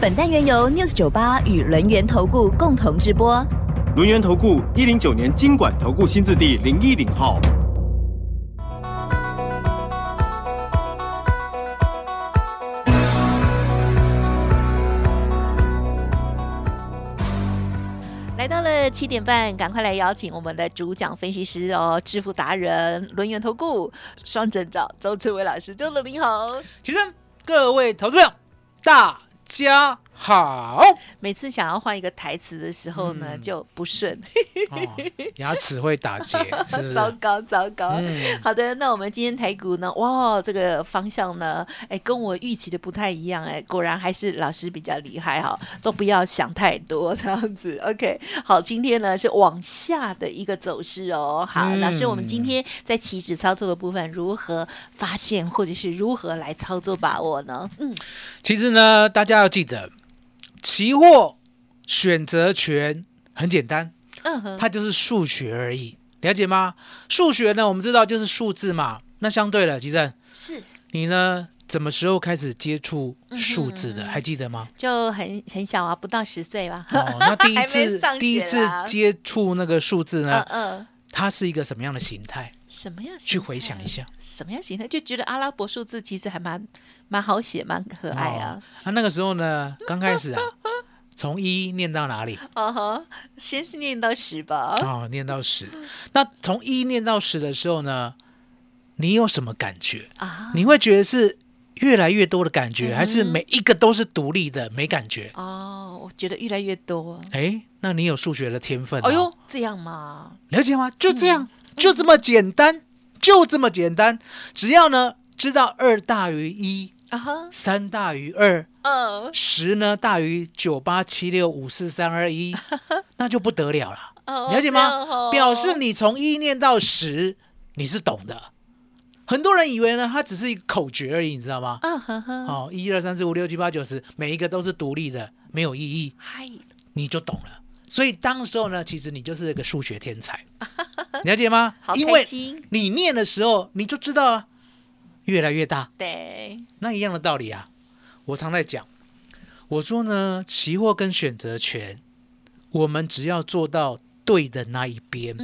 本单元由 News 九八与轮源投顾共同直播。轮源投顾一零九年经管投顾新字第零一零号。来到了七点半，赶快来邀请我们的主讲分析师哦，致富达人轮源投顾双证照周志伟老师，周总您好。起身，各位投资者，大家好。每次想要换一个台词的时候呢，嗯就不顺，哦牙齿会打结，是是？糟糕糟糕。嗯好的，那我们今天台股呢，哇，这个方向呢，哎，跟我预期的不太一样，哎，果然还是老师比较厉害哈，都不要想太多这样子。OK，好，今天呢是往下的一个走势哦。好，嗯老师，我们今天在起止操作的部分如何发现，或者是如何来操作把握呢？嗯，其实呢，大家要记得，期货选择权很简单，嗯哼，它就是数学而已，了解吗？数学呢，我们知道就是数字嘛。那相对了，吉正，是你呢，什么时候开始接触嗯数字的？还记得吗？就很很小啊，不到十岁吧。哦，那 第一次第一次接触那个数字嗯呢，嗯，它是一个什么样的形态？什么样形态？去回想一下。什么样形态？就觉得阿拉伯数字其实还蛮蛮好写，蛮可爱啊。哦。那那个时候呢，刚开始啊，从一念到哪里？哦吼，先是念到十吧。哦，念到十。那从一念到十的时候呢，你有什么感觉？啊，你会觉得是越来越多的感觉，嗯还是每一个都是独立的没感觉？哦，我觉得越来越多。哎，那你有数学的天分、哎呦，，这样嘛，了解吗？就这样，嗯就这么简单，就这么简单。只要呢知道二大于一，啊哈，三大于二，嗯，十呢大于九八七六五四三二一，那就不得了了。哦了解吗？哦表示你从一念到十，你是懂的。很多人以为呢，它只是一个口诀而已，你知道吗？嗯哼哼，哦，一二三四五六七八九十，每一个都是独立的，没有意义，嗨，你就懂了。所以当时候呢，其实你就是一个数学天才，了解吗？因为，你念的时候，你就知道了，越来越大。对，那一样的道理啊，我常在讲，我说呢，期货跟选择权，我们只要做到对的那一边，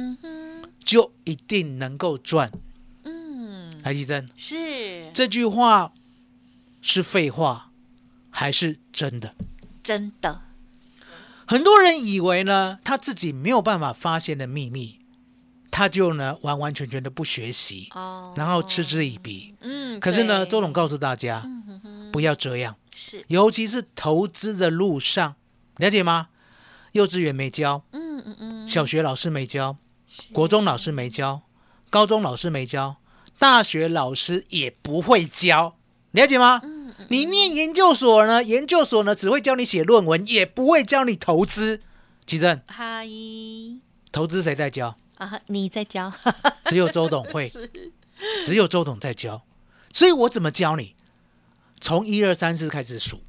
就一定能够赚。嗯，台积珍是这句话是废话还是真的？真的，很多人以为呢，他自己没有办法发现的秘密，他就呢完完全全的不学习，哦，然后嗤之以鼻。嗯，可是呢，周董告诉大家，嗯哼哼，不要这样。是，尤其是投资的路上，了解吗？幼稚园没教，嗯嗯嗯，小学老师没教，国中老师没教，高中老师没教，大学老师也不会教，了解吗？嗯嗯你念研究所呢，研究所呢只会教你写论文，也不会教你投资。奇正，嗨投资谁在教？啊，你在教，只有周董会，只有周董在教。所以我怎么教你？从一二三四开始数，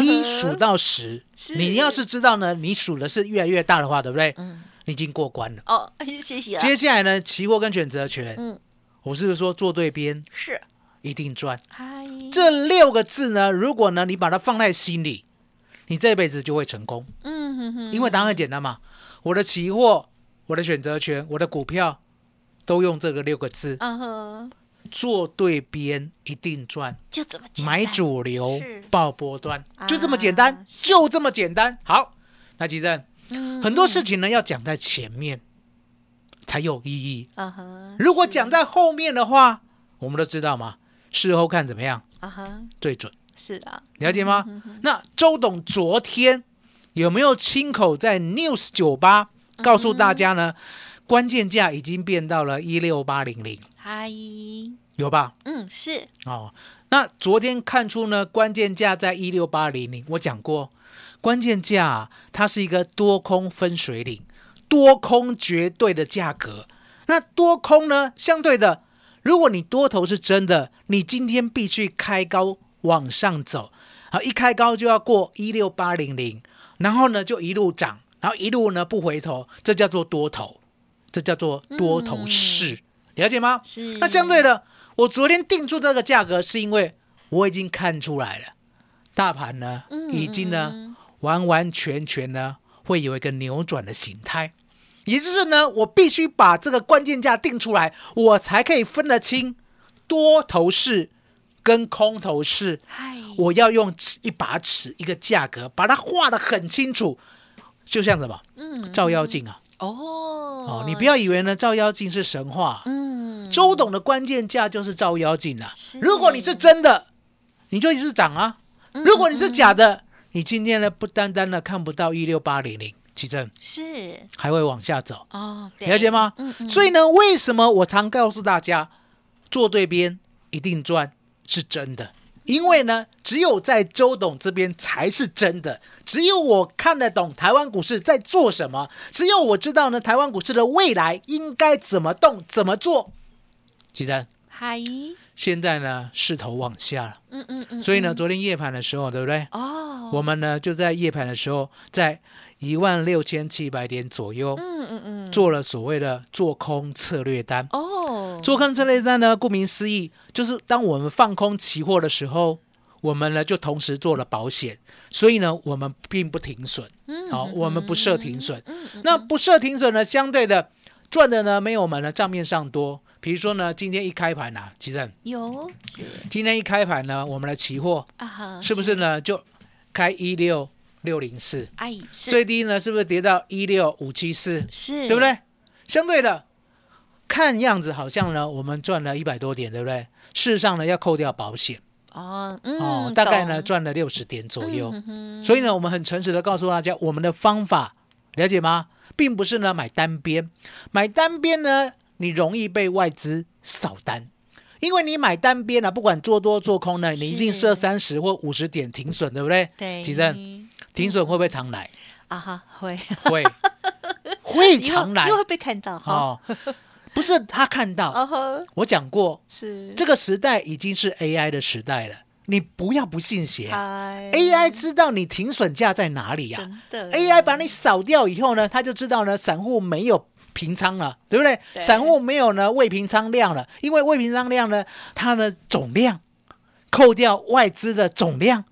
一数到十，你要是知道呢，你数的是越来越大的话，对不对？嗯你已经过关了。哦，谢谢啊，接下来呢，期货跟选择权，嗯我是不是说做对边是，一定赚？嗨，这六个字呢，如果呢你把它放在心里，你这辈子就会成功。嗯哼哼，因为答案很简单嘛，我的期货、我的选择权、我的股票都用这个六个字，嗯哼，做对边一定赚。就这么简单。买主流是，报波段，啊就这么简单，是。就这么简单。好，那吉正，嗯。很多事情呢要讲在前面才有意义，啊哈，如果是讲在后面的话，我们都知道嘛，事后看怎么样啊哈，最准，是啊，了解吗？那周董昨天有没有亲口在 News 酒吧告诉大家呢？关键价已经变到了一六八零零，嗨，有吧？嗯，是哦，那昨天看出呢，关键价在一六八零零，我讲过，关键价、啊、它是一个多空分水岭，多空绝对的价格。那多空呢，相对的，如果你多头是真的，你今天必须开高往上走，啊，一开高就要过一六八零零，然后呢就一路涨，然后一路呢不回头，这叫做多头，这叫做多头市，了解吗？是。那相对的，我昨天定出这个价格，是因为我已经看出来了，大盘呢已经呢完完全全呢会有一个扭转的形态，也就是呢，我必须把这个关键价定出来，我才可以分得清多头市跟空头市。嗨，我要用一把尺一个价格，把它画得很清楚，就像什么嗯照妖镜啊。哦哦，你不要以为呢照妖镜是神话，嗯。周董的关键价就是照妖镜啊。如果你是真的，你就一直涨啊；嗯如果你是假的，你今天呢不单单的看不到一六八零零，奇正。是。还会往下走，哦，对。了解吗？嗯嗯。所以呢，为什么我常告诉大家，做对边一定赚是真的？因为呢，只有在周董这边才是真的，只有我看得懂台湾股市在做什么，只有我知道呢，台湾股市的未来应该怎么动、怎么做。奇正，嗨，现在呢势头往下了，嗯嗯嗯，所以呢，昨天夜盘的时候，对不对？哦，我们呢就在夜盘的时候，在一万六千七百点左右，嗯嗯嗯，做了所谓的做空策略单。哦，做空策略单呢，顾名思义，就是当我们放空期货的时候，我们呢就同时做了保险，所以呢，我们并不停损，嗯好、我们不设停损。那不设停损呢，相对的赚的呢没有我们的账面上多。比如说呢，今天一开盘啊，其实有是今天一开盘呢，我们的期货是不是呢就开一六六零四，哎最低呢是不是跌到一六五七四？是对不？对？相对的，看样子好像呢，我们赚了一百多点，对不对？事实上呢，要扣掉保险哦嗯哦，大概呢懂赚了六十点左右。嗯所以呢，我们很诚实的告诉大家，我们的方法了解吗？并不是呢买单边，买单边呢，你容易被外资扫单。因为你买单边啊，不管做多做空呢，你一定是设三十或五十点停损，对不对？对，其正停损会不会常来？啊哈会会，会常来 因为会被看到哈，哦。不是他看到，我讲过，是。这个时代已经是 AI 的时代了，你不要不信邪。AI 知道你停损价在哪里呀、真的。AI 把你扫掉以后呢，他就知道呢，散户没有平仓了，对不对？对。散户没有呢未平仓量了，因为未平仓量呢，它的总量扣掉外资的总量，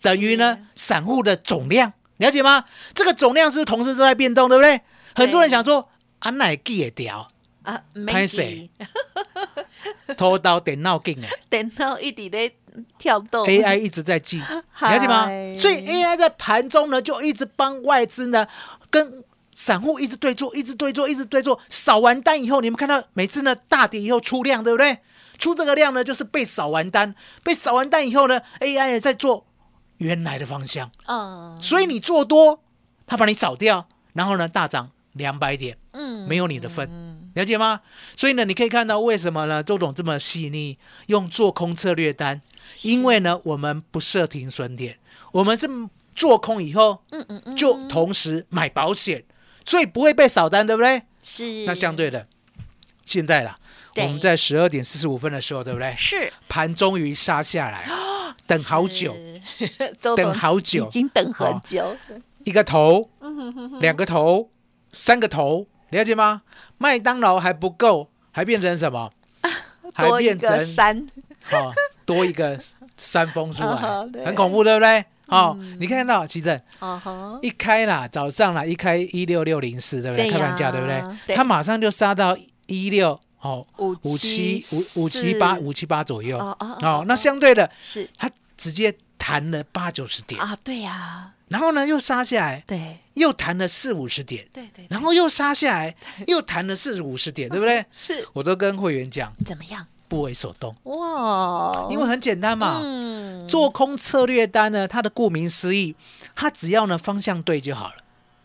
等于呢散户的总量，了解吗？这个总量是不是同时都在变动，对不对？很多人想说，啊，哪记也掉，啊，拍没谁记偷刀电脑镜哎。电脑一直在跳动。AI 一直在记，了解吗？嗨？所以 AI 在盘中呢，就一直帮外资呢跟散户一直对做，一直对做，一直对做。扫完单以后，你们看到每次呢大跌以后出量，对不对？出这个量呢，就是被扫完单，被扫完单以后呢，AI 也在做原来的方向，嗯。所以你做多，它把你扫掉，然后呢大涨两百点，嗯。没有你的份，了解吗？所以呢，你可以看到为什么呢？周总这么细腻，用做空策略单，因为呢，我们不设停损点，我们是做空以后，嗯嗯嗯就同时买保险，所以不会被扫单，对不对？是。那相对的，现在啦，我们在十二点四十五分的时候，对不对？是。盘终于杀下来，等好久，，等好久。已经等很哦。久，一个头，两个头，三个头，了解吗？麦当劳还不够，还变成什么？还变成山，哦，多一个山峰出啊来，很恐怖，对不对？哦，你看到其实啊哈，一开啦，早上啦，一开一六六零四，对不对？开盘价，对不对？对。它马上就杀到一六哦五五七五五七八五七八左右。哦哦哦哦，那相对的，是。它直接弹了八九十点，啊，对呀，然后呢又杀下来，对又弹了四五十点，对对，然后又杀下来，又弹了四五十点，对不对？是我都跟会员讲，怎么样？不为所动，哇，因为很简单嘛。嗯，做空策略单呢，它的顾名思义，它只要呢方向对就好了，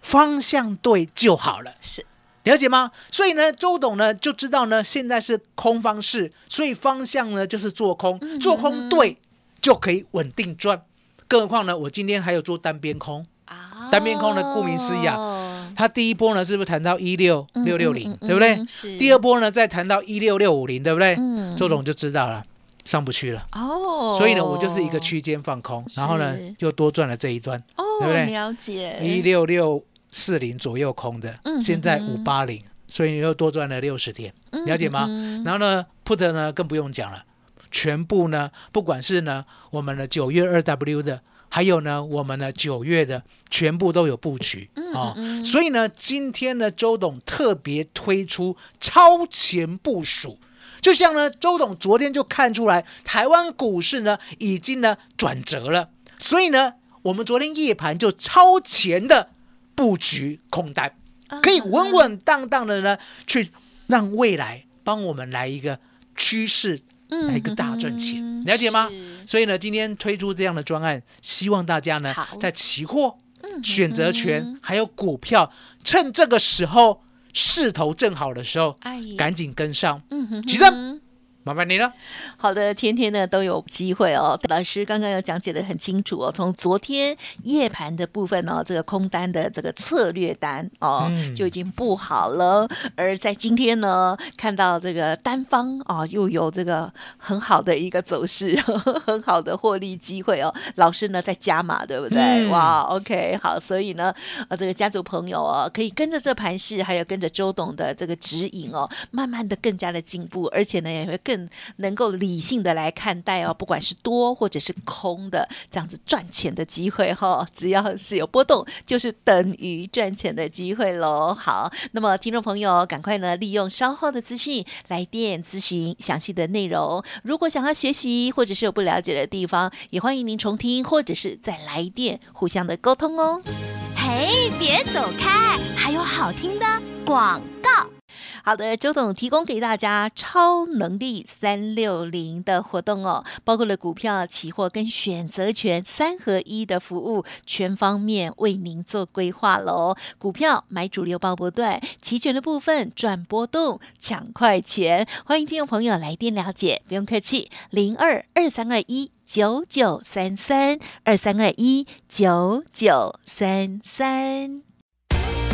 方向对就好了，是了解吗？所以呢，周董呢就知道呢，现在是空方式，所以方向呢就是做空，做空对就可以稳定赚。更何况呢，我今天还有做单边空，啊单边空呢顾名思义啊它第一波呢是不是谈到一六六六零，对不对？第二波呢再谈到一六六五零，对不对？嗯。周总就知道了，上不去了。哦，所以呢，我就是一个区间放空，然后呢是又多赚了这一段，哦，对不对？了解，一六六四零左右空的嗯，现在嗯。五八零，所以又多赚了六十点，嗯了解吗？嗯然后呢，put 呢更不用讲了，全部呢，不管是呢我们的九月二 W 的，还有呢我们的九月的，全部都有布局哦。嗯所以呢，今天呢，周董特别推出超前部署。就像呢，周董昨天就看出来，台湾股市呢已经呢转折了，所以呢，我们昨天夜盘就超前的布局空单，啊可以稳稳当当的呢去让未来帮我们来一个趋势，来一个大赚钱，嗯了解吗？所以呢，今天推出这样的专案，希望大家呢在期货、选择权还有股票，趁这个时候势头正好的时候，哎赶紧跟上。嗯哼起身，麻烦你了。好的，天天呢都有机会哦。老师刚刚有讲解的很清楚哦，从昨天夜盘的部分哦，这个空单的这个策略单哦、嗯就已经布好了，而在今天呢，看到这个单方哦又有这个很好的一个走势，很好的获利机会哦。老师呢在加码，对不对？嗯哇，OK，好，所以呢，呃，这个家族朋友哦，可以跟着这盘势，还有跟着周董的这个指引哦，慢慢的更加的进步，而且呢也会更能够理性的来看待哦，不管是多或者是空的这样子赚钱的机会哈、哦，只要是有波动，就是等于赚钱的机会喽。好，那么听众朋友赶快呢利用稍后的资讯来电咨询详细的内容。如果想要学习或者是有不了解的地方，也欢迎您重听或者是再来电互相的沟通哦。嘿，别走开，还有好听的广告。好的，周董提供给大家超能力三六零的活动哦，包括了股票、期货跟选择权三合一的服务，全方面为您做规划喽。股票买主流报波段，期权的部分赚波动，抢快钱。欢迎听众朋友来电了解，不用客气，零二二三二一。九九三三二三二一九九三三。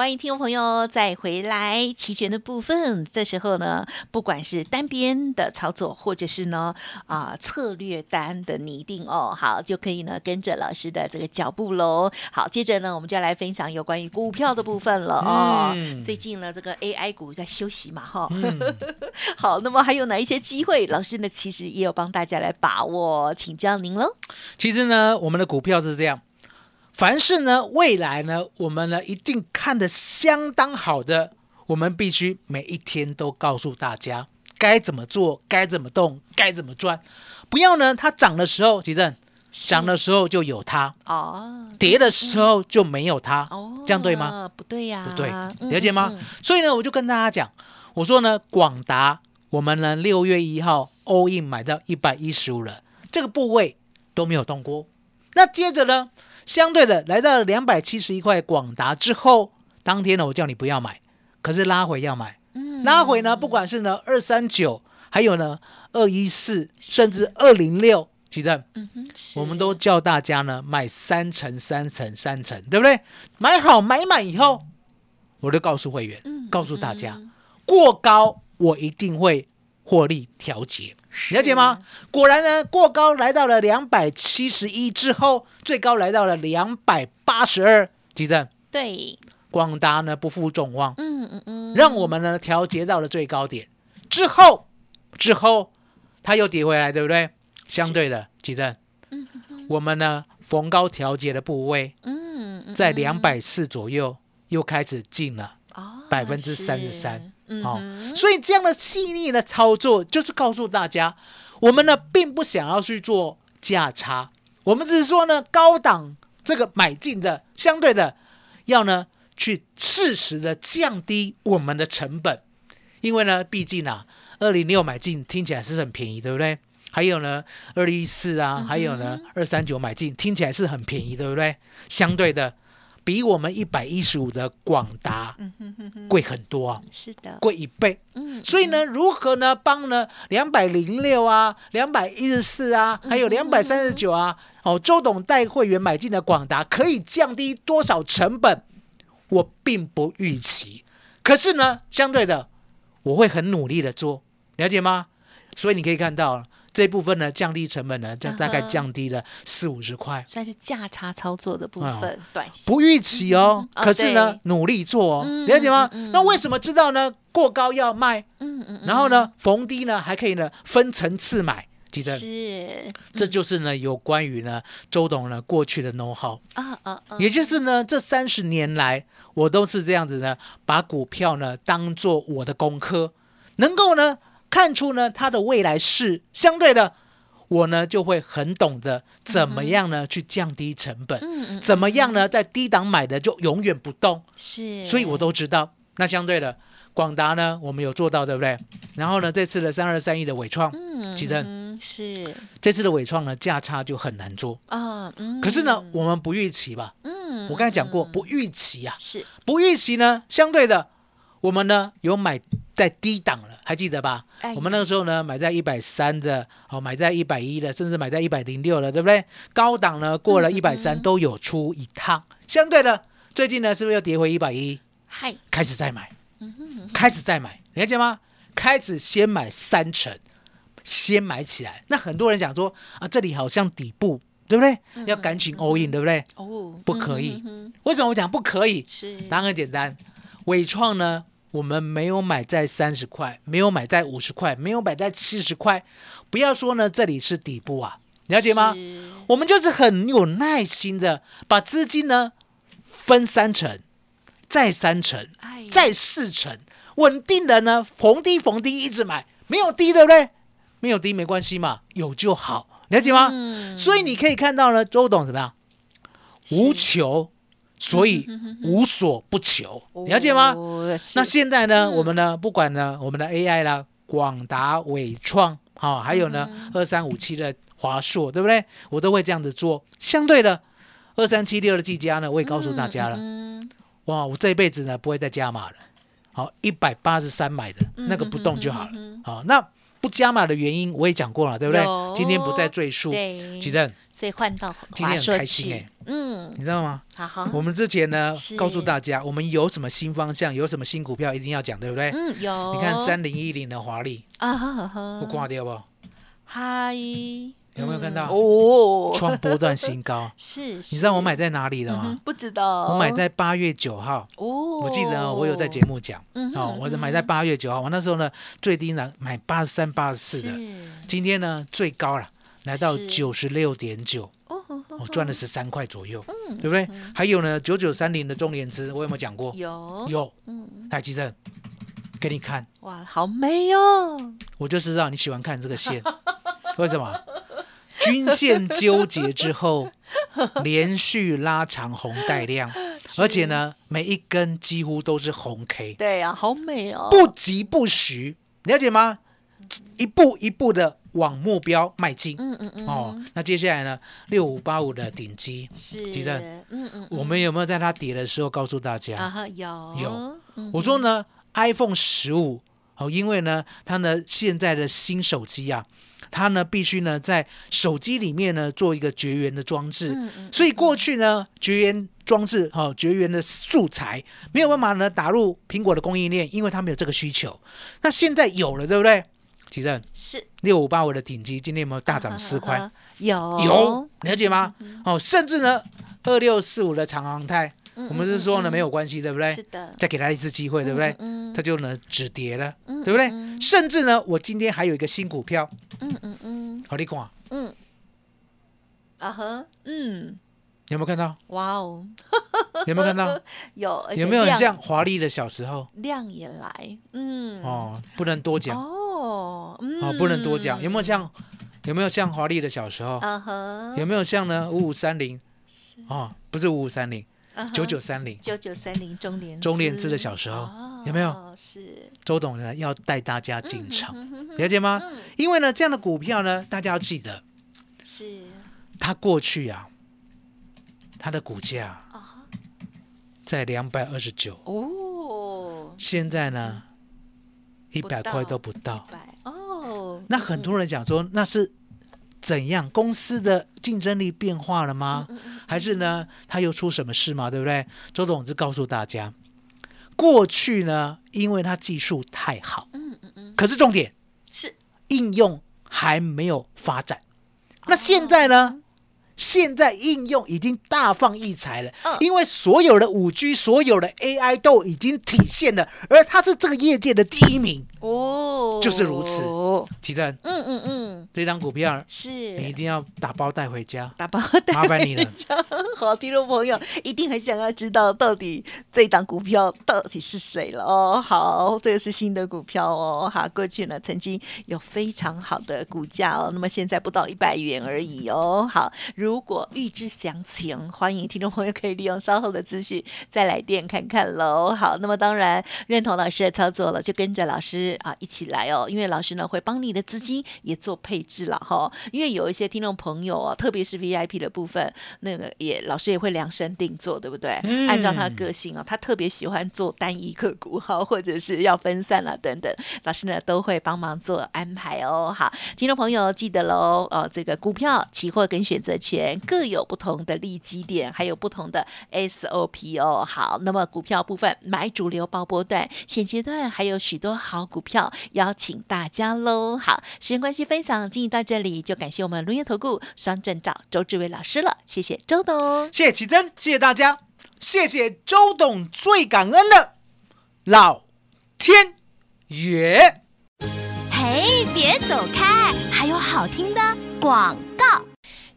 欢迎听众朋友再回来，期权的部分，这时候呢，不管是单边的操作，或者是呢啊、策略单的拟定哦，好就可以呢跟着老师的这个脚步喽。好，接着呢，我们就要来分享有关于股票的部分了哦。嗯最近呢，这个 AI 股在休息嘛，哈、好，那么还有哪一些机会？老师呢，其实也有帮大家来把握，请教您喽。其实呢，我们的股票是这样，凡是呢未来呢，我们呢一定看得相当好的，我们必须每一天都告诉大家该怎么做，该怎么动，该怎么赚，不要呢它涨的时候，吉正涨的时候就有它，哦跌的时候就没有它，哦，这样对吗？？不对呀、不对，嗯了解吗？嗯嗯所以呢，我就跟大家讲，我说呢，广达我们呢六月一号 all in 买到一百一十五了，这个部位都没有动过。那接着呢，相对的来到了两百七十一块广达之后，当天呢我叫你不要买，可是拉回要买，嗯。拉回呢不管是呢二三九，还有呢二一四，甚至二零六，其实嗯哼我们都叫大家呢买三层、三层、三层，对不对？买好买满以后，我就告诉会员，嗯告诉大家，过高我一定会获利调节，了解吗？果然呢，过高来到了两百七十一之后，最高来到了两百八十二，记得对，广达呢不负众望，嗯嗯嗯，让我们呢调节到了最高点。之后，之后它又跌回来，对不对？相对的，记得，我们呢逢高调节的部位嗯嗯在两百四左右又开始进了，哦百分之三十三好。所以这样的细腻的操作，就是告诉大家，我们呢并不想要去做价差，我们只是说呢，高档这个买进的，相对的要呢去适时的降低我们的成本，因为呢，毕竟啊，二零六买进听起来是很便宜，对不对？还有呢，二零一四啊，还有呢，二三九买进听起来是很便宜，对不对？相对的，比我们一百一十五的广达贵很多啊。是的，贵一倍。嗯所以呢，如何呢帮呢两百零六啊、两百一十四啊，还有两百三十九啊，哦，周董带会员买进的广达可以降低多少成本？我并不预期，可是呢，相对的，我会很努力的做，了解吗？所以你可以看到这部分呢，降低成本呢，这大概降低了四五十块。算是价差操作的部分，短线。不预期哦，可是呢对，努力做哦，嗯了解吗？那为什么知道呢？过高要卖，嗯嗯然后呢，逢低呢还可以呢分层次买，记得，是这就是呢有关于呢周董呢过去的 know how，啊啊啊，也就是呢这三十年来我都是这样子呢，把股票呢当做我的功课，能够呢看出呢它的未来是相对的。我呢就会很懂得怎么样呢去降低成本，嗯嗯怎么样呢在低档买的就永远不动，是，所以我都知道。那相对的，广达呢，我们有做到，对不对？然后呢，这次的三二三亿的伟创，嗯其实嗯是这次的伟创呢，价差就很难做。啊，嗯可是呢，我们不预期吧？嗯我刚才讲过，不预期啊，是不预期呢，相对的，我们呢有买在低档了，还记得吧？哎我们那个时候呢，买在一百三的，哦，买在一百一的，甚至买在一百零六了，对不对？高档呢过了一百三都有出一趟。相对的，最近呢是不是又跌回一百一？嗨，开始再买，开始再买，了解吗？开始先买三成，先买起来。那很多人讲说啊，这里好像底部，对不对？要赶紧 all in，对不对？哦，不可以为什么我讲不可以？是答案很简单，伟创呢，我们没有买在三十块，没有买在五十块，没有买在七十块。不要说呢，这里是底部啊，了解吗？我们就是很有耐心的把资金呢分三成，再三成，哎再四成，稳定的呢逢低逢低一直买，没有低对不对？没有低没关系嘛，有就好，了解吗？嗯所以你可以看到呢，周董怎么样？无求，所以无所不求，了解吗？哦那现在呢，我们呢，不管呢，我们的 AI 啦，广达、伟创，好、还有呢，二三五七的华硕，对不对？我都会这样子做。相对的，二三七六的技嘉呢，我也告诉大家了，嗯哇，我这一辈子呢不会再加码了。好，一百八十三买的那个不动就好了。好，那不加码的原因我也讲过了，对不对？今天不再赘述。对。所以换到今天很开心哎嗯，你知道吗？好好，我们之前呢告诉大家，我们有什么新方向，有什么新股票，一定要讲，对不对？嗯有，你看三零一零的华丽，啊哈哈哈我挂掉不？嗨，有没有看到？嗯。哦，创波段新高。是，你知道我买在哪里的吗？嗯？不知道，我买在八月九号，哦，我记得哦我有在节目讲嗯，哼哦，我是买在八月九号，我那时候呢最低呢买八十三、八十四的，是。今天呢最高了，来到九十六点九，哦我赚了十三块左右，嗯对不对？还有呢九九三零的中联资，我有没有讲过？有。有，嗯，台积电，给你看，哇，好美哦，我就知道你喜欢看这个线，为什么？均线纠结之后，连续拉长红带量，而且呢，每一根几乎都是红 K，对呀，好美哦，不急不徐，了解吗？一步一步的往目标迈进。嗯嗯嗯，哦，那接下来呢，六五八五的顶基，是，嗯嗯，我们有没有在它跌的时候告诉大家？有。有，嗯。我说呢，iPhone 十五哦，因为呢，它呢现在的新手机啊，它呢必须呢在手机里面呢做一个绝缘的装置，嗯所以过去呢绝缘装置哦绝缘的素材没有办法呢打入苹果的供应链，因为它没有这个需求。那现在有了，对不对？提正是六五八五的顶级今天有没有大涨四块？啊有有，了解吗？哦，甚至呢二六四五的长航泰，我们是说呢没有关系，对不对是？的，再给他一次机会，对不对？嗯他就呢止跌了，对不对？甚至呢，我今天还有一个新股票，嗯嗯嗯好，你看嗯，啊哈，嗯，有没有看到？哇哦，有没有看到？有，有没有很像华丽的小时候？亮也来？嗯，哦，不能多讲哦，嗯，哦，不能多讲。有没有像？有没有像华丽的小时候？有没有像呢？五五三零哦，不是五五三零，九九三零。九九三零中联中联资的小时候哦有没有？是，周董呢要带大家进场，嗯了解吗？因为呢，这样的股票呢，大家要记得，是它过去啊，它的股价啊在两百二十九，哦，现在呢一百块都不到。百哦，那很多人讲说，那是怎样？公司的竞争力变化了吗？嗯还是呢，他又出什么事吗？对不对？周董是告诉大家，过去呢，因为他技术太好，嗯嗯嗯，可是重点是应用还没有发展。那现在呢？哦现在应用已经大放异彩了，嗯因为所有的五 G、所有的 AI 都已经体现了，而它是这个业界的第一名。哦，就是如此奇正，嗯嗯嗯，这张股票是你一定要打包带回家，打包带麻烦你了。好，听众朋友一定很想要知道到底这档股票到底是谁了哦。好，这个是新的股票哦。好，过去呢曾经有非常好的股价哦，那么现在不到一百元而已哦。好，如果预知详情，欢迎听众朋友可以利用稍后的资讯再来电看看喽。好，那么当然认同老师的操作了，就跟着老师啊一起来哦，因为老师呢会帮你的资金也做配置了哈。因为有一些听众朋友啊，特别是 VIP 的部分，那个也老师也会量身定做，对不对？嗯按照他的个性啊，他特别喜欢做单一个股哈，或者是要分散了等等，老师呢都会帮忙做安排哦。好，听众朋友记得喽，哦，这个股票、期货跟选择权各有不同的利基点，还有不同的 SOP 哦。好，那么股票部分买主流爆波段，现阶段还有许多好股票邀请大家喽。好，时间关系，分享进行到这里，就感谢我们龙源投顾双证照周志伟老师了，谢谢周董。谢谢奇珍，谢谢大家，谢谢周董，最感恩的老天爷。嘿，别走开，还有好听的广告。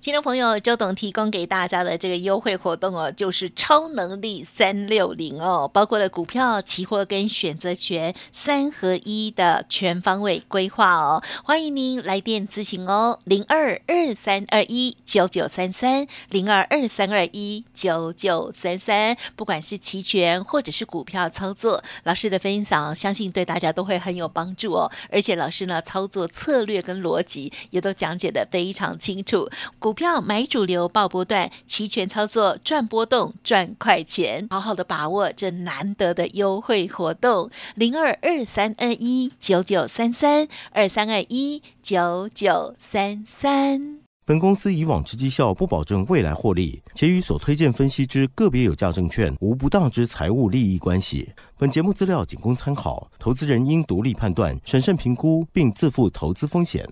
听众朋友，周董提供给大家的这个优惠活动哦，就是超能力三六零哦，包括了股票、期货跟选择权三合一的全方位规划哦。欢迎您来电咨询哦，零二二三二一九九三三，零二二三二一九九三三。不管是期权或者是股票操作，老师的分享相信对大家都会很有帮助哦。而且老师呢，操作策略跟逻辑也都讲解的非常清楚。股股票买主流爆波段，期权操作赚波动赚快钱，好好的把握这难得的优惠活动，零二二三二一九九三三二三二一九九三三。本公司以往之绩效不保证未来获利，且与所推荐分析之个别有价证券无不当之财务利益关系。本节目资料仅供参考，投资人应独立判断、审慎评估，并自负投资风险。